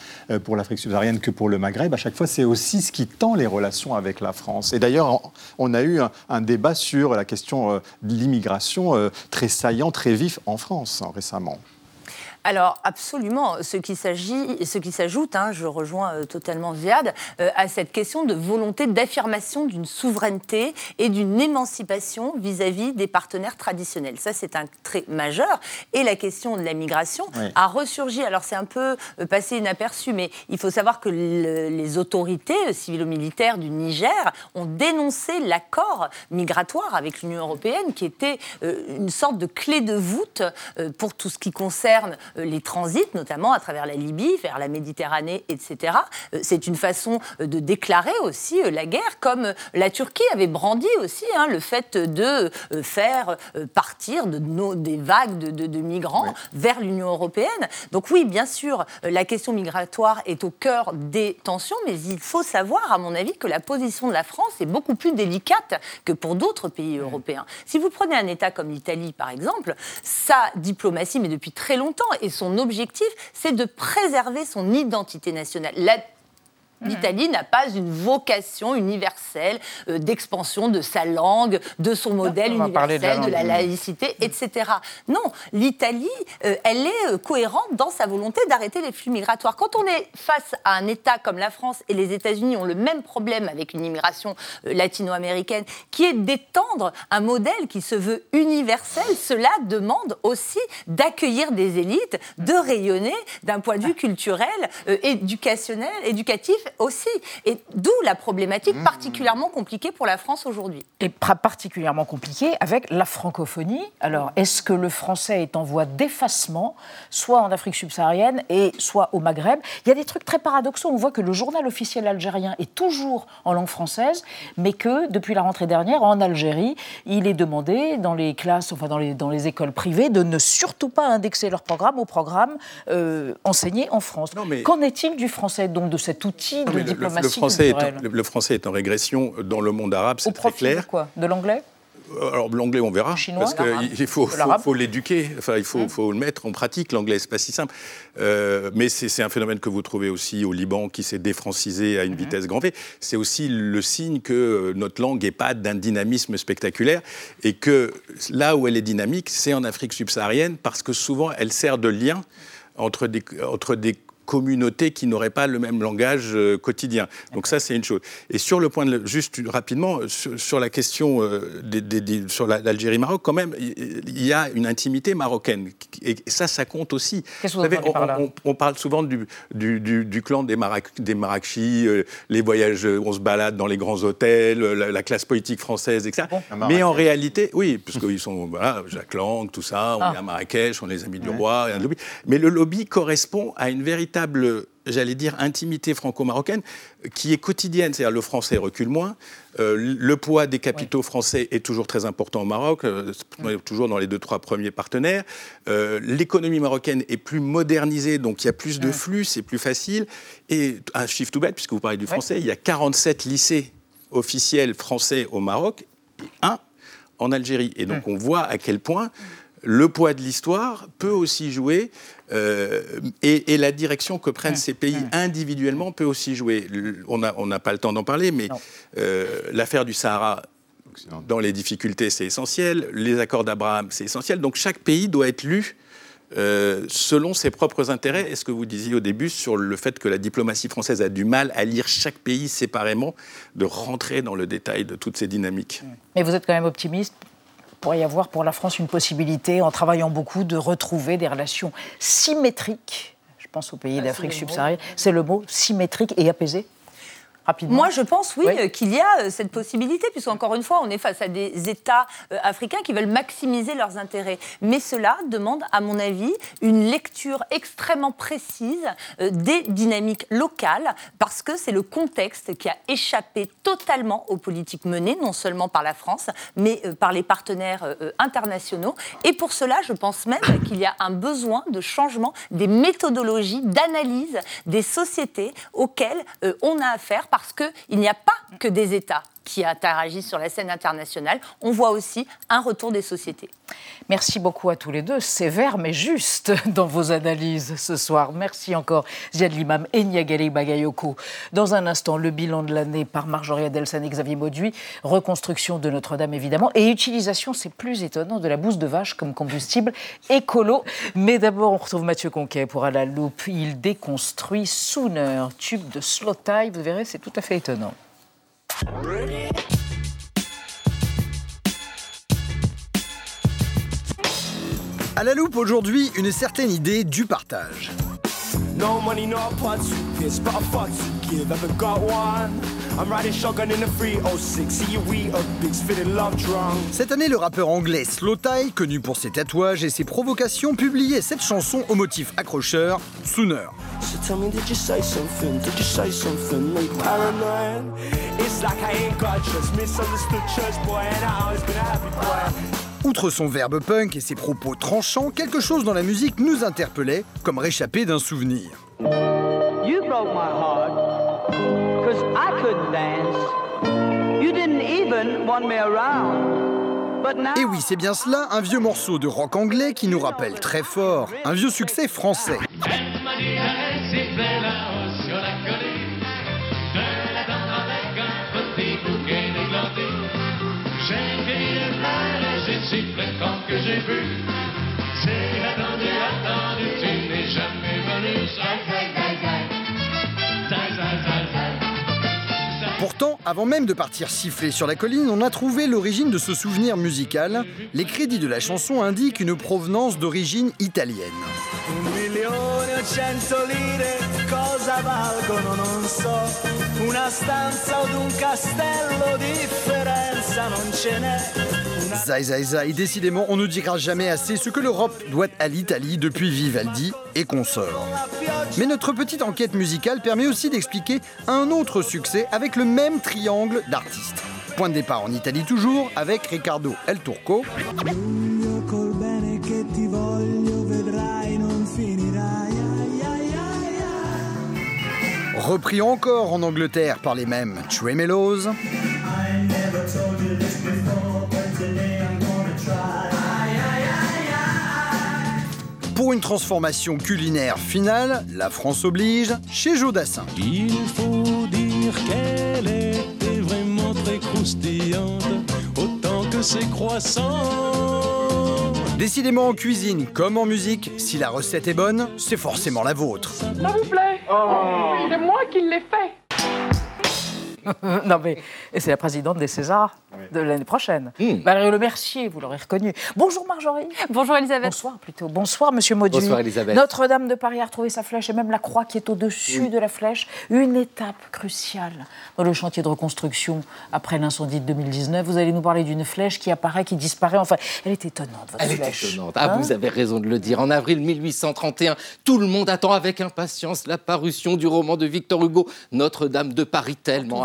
pour l'Afrique subsaharienne que pour le Maghreb, à chaque fois, c'est aussi ce qui tend les relations avec la France. Et d'ailleurs, on a eu un, un, débat sur la question euh, de l'immigration euh, très saillant, très vif en France hein, récemment. Alors absolument, ce qui s'ajoute, hein, je rejoins euh, totalement Viad, euh, à cette question de volonté d'affirmation d'une souveraineté et d'une émancipation vis-à-vis des partenaires traditionnels. Ça, c'est un trait majeur. Et la question de la migration oui. a ressurgi. Alors c'est un peu euh, passé inaperçu, mais il faut savoir que le, les autorités civilo-militaires du Niger ont dénoncé l'accord migratoire avec l'Union européenne, qui était euh, une sorte de clé de voûte euh, pour tout ce qui concerne les transits, notamment à travers la Libye, vers la Méditerranée, etc. C'est une façon de déclarer aussi la guerre, comme la Turquie avait brandi aussi hein, le fait de faire partir de nos, des vagues de, de, de migrants oui. vers l'Union européenne. Donc oui, bien sûr, la question migratoire est au cœur des tensions, mais il faut savoir, à mon avis, que la position de la France est beaucoup plus délicate que pour d'autres pays européens. Si vous prenez un État comme l'Italie, par exemple, sa diplomatie, mais depuis très longtemps, et son objectif, c'est de préserver son identité nationale. L'Italie n'a pas une vocation universelle euh, d'expansion de sa langue, de son modèle universel, de la, de la, laïcité, etc. Non, l'Italie, euh, elle est euh, cohérente dans sa volonté d'arrêter les flux migratoires. Quand on est face à un État comme la France et les États-Unis ont le même problème avec une immigration latino-américaine, qui est d'étendre un modèle qui se veut universel, cela demande aussi d'accueillir des élites, de rayonner d'un point de vue culturel, euh, éducationnel, éducatif aussi. Et d'où la problématique mmh. particulièrement compliquée pour la France aujourd'hui. Et particulièrement compliquée avec la francophonie. Alors, est-ce que le français est en voie d'effacement, soit en Afrique subsaharienne et soit au Maghreb? Il y a des trucs très paradoxaux. On voit que le journal officiel algérien est toujours en langue française, mais que depuis la rentrée dernière, en Algérie, il est demandé dans les classes, enfin dans les, dans les écoles privées, de ne surtout pas indexer leur programme au programme euh, enseigné en France. Mais... Qu'en est-il du français, donc de cet outil de diplomatie le, le, français est en, le, français est en régression dans le monde arabe, c'est très clair. De quoi? De l'anglais? Alors l'anglais, on verra, Chinois, parce qu'il faut, l'éduquer, enfin il faut, Hum. faut le mettre en pratique. L'anglais, c'est pas si simple, Euh, mais c'est un phénomène que vous trouvez aussi au Liban, qui s'est défrancisé à une vitesse grand V. C'est aussi le signe que euh, notre langue n'est pas d'un dynamisme spectaculaire et que là où elle est dynamique, c'est en Afrique subsaharienne, parce que souvent elle sert de lien entre des, entre des communautés qui n'auraient pas le même langage euh, quotidien. Donc ça, c'est une chose. Et sur le point de, juste rapidement, sur, sur la question euh, des, des- des- sur la- l'Algérie-Maroc, quand même, il y a une intimité marocaine. Et ça, ça compte aussi. Qu'est-ce que Vous vous savez, entendez par là? on, on- on parle souvent du, du, du- du clan des, Marac, des euh, les voyages, euh, on se balade dans les grands hôtels, la, la classe politique française, etc. Mais en réalité, oui, parce qu'ils sont, voilà, Jacques Lang, tout ça, on Ah. est à Marrakech, on est les amis du roi, et un lobby. Mais le lobby correspond à une véritable, j'allais dire, intimité franco-marocaine qui est quotidienne. C'est-à-dire le français recule moins, euh, le poids des capitaux français est toujours très important au Maroc, euh, toujours dans les deux, trois premiers partenaires. Euh, L'économie marocaine est plus modernisée, donc il y a plus de flux, c'est plus facile. Et un chiffre tout bête, puisque vous parlez du français, il y a 47 lycées officiels français au Maroc et un en Algérie. Et donc on voit à quel point le poids de l'histoire peut aussi jouer euh, et, et la direction que prennent ces pays individuellement peut aussi jouer. On n'a on pas le temps d'en parler, mais euh, l'affaire du Sahara dans les difficultés, c'est essentiel. Les accords d'Abraham, c'est essentiel. Donc chaque pays doit être lu euh, selon ses propres intérêts. Et ce que vous disiez au début sur le fait que la diplomatie française a du mal à lire chaque pays séparément, de rentrer dans le détail de toutes ces dynamiques. Mais vous êtes quand même optimiste pourrait y avoir pour la France une possibilité, en travaillant beaucoup, de retrouver des relations symétriques. Je pense aux pays d'Afrique le mot. subsaharienne. C'est le mot symétrique et apaisé Rapidement. Moi, je pense, oui, Oui. qu'il y a euh, cette possibilité, puisqu'encore une fois, on est face à des États euh, africains qui veulent maximiser leurs intérêts. Mais cela demande, à mon avis, une lecture extrêmement précise euh, des dynamiques locales, parce que c'est le contexte qui a échappé totalement aux politiques menées, non seulement par la France, mais par les partenaires internationaux. Et pour cela, je pense même *coughs* qu'il y a un besoin de changement des méthodologies d'analyse des sociétés auxquelles on a affaire, parce qu'il n'y a pas que des États qui interagissent sur la scène internationale, on voit aussi un retour des sociétés. Merci beaucoup à tous les deux, sévère mais juste *laughs* dans vos analyses ce soir. Merci encore Ziad Limam et Niagali Bagayoko. Dans un instant, le bilan de l'année par Marjorie Adelsan et Xavier Mauduit, reconstruction de Notre-Dame évidemment, et utilisation, c'est plus étonnant, de la bouse de vache comme combustible *laughs* écolo. Mais d'abord, on retrouve Mathieu Conquet pour À la loupe. Il déconstruit Sooner, tube de slow tie, vous verrez, c'est tout à fait étonnant. À la loupe aujourd'hui, une certaine idée du partage. A? I'm riding shotgun in the 306. See you, we a big spitting love drunk. Cette année, le rappeur anglais Slow Tie, connu pour ses tatouages et ses provocations, publiait cette chanson au motif accrocheur, Sooner. So tell me, did you say something? Did you say something? You paranoid? It's like I ain't got trust. Misunderstood church boy, and I always been a happy boy. Outre son verbe punk et ses propos tranchants, quelque chose dans la musique nous interpellait, comme réchappé d'un souvenir. You broke my heart, cause I couldn't dance. You didn't even want me around. But now Et oui, c'est bien cela, un vieux morceau de rock anglais qui nous rappelle très fort un vieux succès français. que j'ai vu. C'est attendu, attendu, tu n'es jamais venu. Pourtant, avant même de partir siffler sur la colline, on a trouvé l'origine de ce souvenir musical. Les crédits de la chanson indiquent une provenance d'origine italienne. Un Zai Zai Zai, décidément, on ne dira jamais assez ce que l'Europe doit à l'Italie depuis Vivaldi et consorts. Mais notre petite enquête musicale permet aussi d'expliquer un autre succès avec le même triangle d'artistes. Point de départ en Italie toujours, avec Riccardo El Turco, repris encore en Angleterre par les mêmes Tremelos, pour une transformation culinaire finale, la France oblige, chez Jodassin. Il faut dire qu'elle était vraiment très croustillante, autant que ses croissants. Décidément en cuisine comme en musique, si la recette est bonne, c'est forcément la vôtre. Ça vous plaît? C'est moi qui l'ai fait. *laughs* non mais et c'est la présidente des Césars de l'année prochaine. Valérie Le Mercier, vous l'aurez reconnu. Bonjour Marjorie. Bonjour Elisabeth. Bonsoir plutôt. Bonsoir Monsieur Mauduit. Bonsoir, Elisabeth. Notre-Dame de Paris a retrouvé sa flèche et même la croix qui est au-dessus de la flèche. Une étape cruciale dans le chantier de reconstruction après l'incendie de 2019. Vous allez nous parler d'une flèche qui apparaît, qui disparaît. Enfin, elle est étonnante votre Elle est flèche. étonnante. Ah, Hein vous avez raison de le dire. En avril 1831, tout le monde attend avec impatience la parution du roman de Victor Hugo, Notre-Dame de Paris, tellement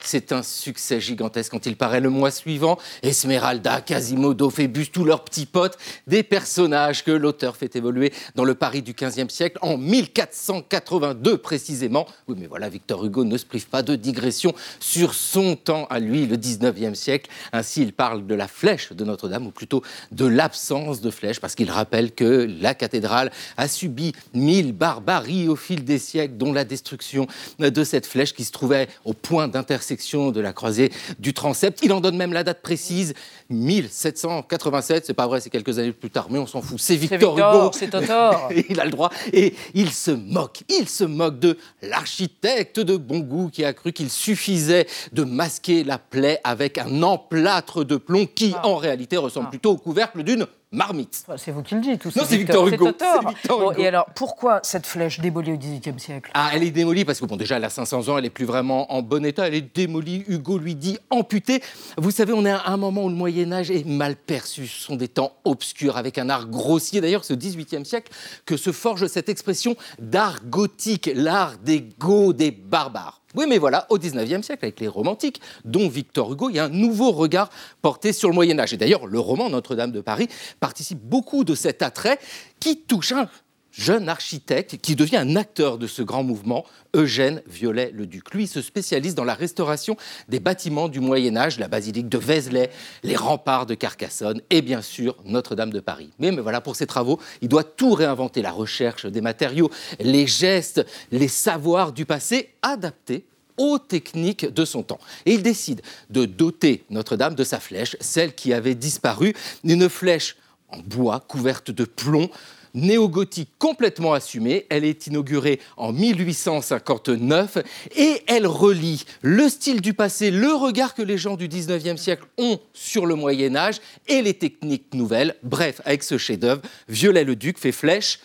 C'est un succès gigantesque quand il paraît le mois suivant. Esmeralda, Quasimodo, Phébus, tous leurs petits potes, des personnages que l'auteur fait évoluer dans le Paris du XVe siècle en 1482 précisément. Oui, mais voilà, Victor Hugo ne se prive pas de digression sur son temps à lui, le 19e siècle. Ainsi, il parle de la flèche de Notre-Dame, ou plutôt de l'absence de flèche, parce qu'il rappelle que la cathédrale a subi mille barbaries au fil des siècles, dont la destruction de cette flèche qui se trouvait au point d'intersection de la croisée du transept. Il en donne même la date précise, 1787. C'est pas vrai, c'est quelques années plus tard, mais on s'en fout. C'est Victor, Victor, Hugo. c'est Totor. *laughs* il a le droit. Et il se moque. Il se moque de l'architecte de bon goût qui a cru qu'il suffisait de masquer la plaie avec un emplâtre de plomb qui, Ah. en réalité, ressemble plutôt au couvercle d'une marmite. C'est vous qui le dites, tout Non, c'est Victor Hugo. C'est Victor Bon, Hugo. et alors, pourquoi cette flèche démolie au XVIIIe siècle? Ah, elle est démolie parce que, bon, déjà, elle a 500 ans, elle est plus vraiment en bon état, elle est démolie. Hugo lui dit amputée. Vous savez, on est à un moment où le Moyen-Âge est mal perçu. Ce sont des temps obscurs avec un art grossier. D'ailleurs, ce 18e siècle que se forge cette expression d'art gothique, l'art des Goths, des barbares. Oui, mais voilà, au 19e siècle, avec les romantiques, dont Victor Hugo, il y a un nouveau regard porté sur le Moyen Âge. Et d'ailleurs, le roman Notre-Dame de Paris participe beaucoup de cet attrait qui touche un jeune architecte qui devient un acteur de ce grand mouvement, Eugène Viollet-le-Duc. Lui se spécialise dans la restauration des bâtiments du Moyen Âge, la basilique de Vézelay, les remparts de Carcassonne et bien sûr Notre-Dame de Paris. Mais, mais voilà, pour ses travaux, il doit tout réinventer, la recherche des matériaux, les gestes, les savoirs du passé adaptés aux techniques de son temps. Et il décide de doter Notre-Dame de sa flèche, celle qui avait disparu, une flèche en bois couverte de plomb, néo-gothique complètement assumée. Elle est inaugurée en 1859 et elle relie le style du passé, le regard que les gens du 19e siècle ont sur le Moyen Âge et les techniques nouvelles. Bref, avec ce chef-d'œuvre, Viollet-le-Duc fait flèche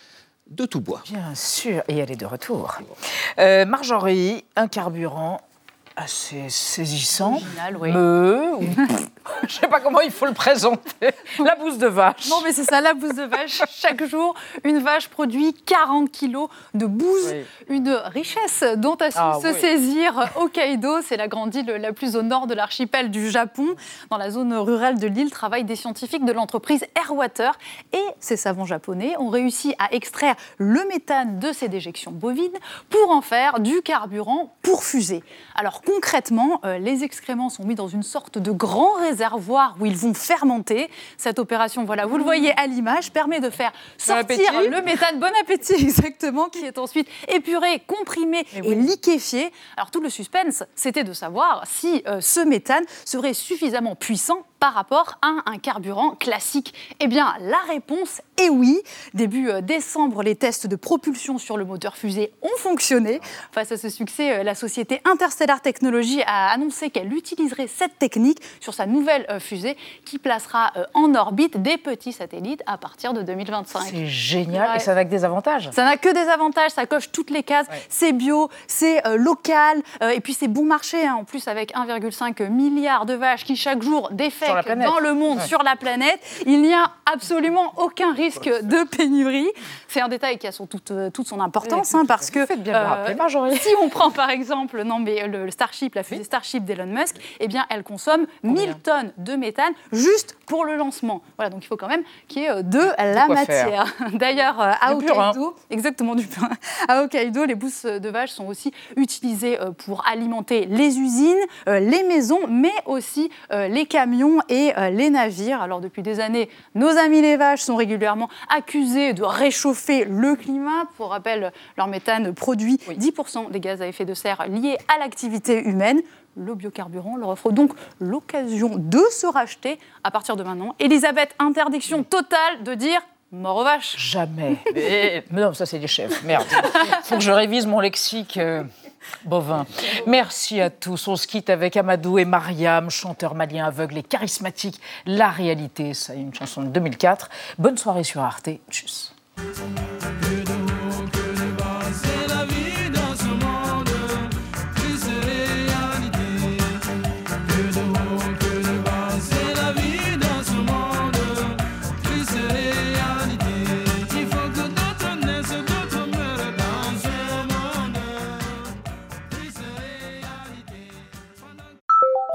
de tout bois. Bien sûr, et elle est de retour. Euh, Marjorie, un carburant assez saisissant. Original, oui. *laughs* je sais pas comment il faut le présenter. La bouse de vache. Non, mais c'est ça, la bouse de vache. Chaque jour, une vache produit 40 kilos de bouse. Une richesse dont a su Ah, se oui. saisir Hokkaido. C'est la grande île la plus au nord de l'archipel du Japon. Dans la zone rurale de l'île travaillent des scientifiques de l'entreprise Airwater. Et ces savants japonais ont réussi à extraire le méthane de ces déjections bovines pour en faire du carburant pour fusée. Alors concrètement, euh, les excréments sont mis dans une sorte de grand réservoir où ils vont fermenter. Cette opération, voilà, vous le voyez à l'image, permet de faire sortir le méthane, bon appétit *laughs* exactement, qui est ensuite épuré, comprimé et, liquéfié. Alors tout le suspense, c'était de savoir si euh, ce méthane serait suffisamment puissant par rapport à un carburant classique Eh bien, la réponse est oui. Début euh, décembre, les tests de propulsion sur le moteur fusée ont fonctionné. Face à ce succès, euh, la société Interstellar Technologies a annoncé qu'elle utiliserait cette technique sur sa nouvelle euh, fusée qui placera euh, en orbite des petits satellites à partir de 2025. C'est génial. Ouais. Et ça n'a que des avantages. Ça n'a que des avantages, ça coche toutes les cases. C'est bio, c'est euh, local, et puis c'est bon marché. hein. En plus, avec 1,5 milliard de vaches qui chaque jour défèquent dans le monde, Ouais. sur la planète, il n'y a absolument aucun risque de pénurie. C'est un détail qui a son- toute, toute son importance, hein, parce que bien rappeler, Marjorie. si on prend par exemple non, mais le, le Starship, la fusée Starship d'Elon Musk, eh bien, elle consomme 1000 tonnes tonnes de méthane juste pour le lancement. Voilà, donc il faut quand même qu'il y ait euh, de la matière. *laughs* D'ailleurs, euh, à. Hokkaido, exactement du purin. *laughs* À Hokkaido, les pousses de vache sont aussi utilisées euh, pour alimenter les usines, les maisons, mais aussi les camions et les navires. Alors depuis des années, nos amis les vaches sont régulièrement accusés de réchauffer le climat. Pour rappel, leur méthane produit 10% des gaz à effet de serre liés à l'activité humaine. Le biocarburant leur offre donc l'occasion de se racheter à partir de maintenant. Elisabeth, interdiction totale de dire mort aux vaches. Jamais. Mais, *laughs* mais non, ça c'est des chefs. Merde. Faut que je révise mon lexique euh, bovin. Merci à tous. On se quitte avec Amadou et Mariam, chanteurs maliens aveugles et charismatiques. La réalité, ça une chanson de 2004. Bonne soirée sur Arte. Tchuss.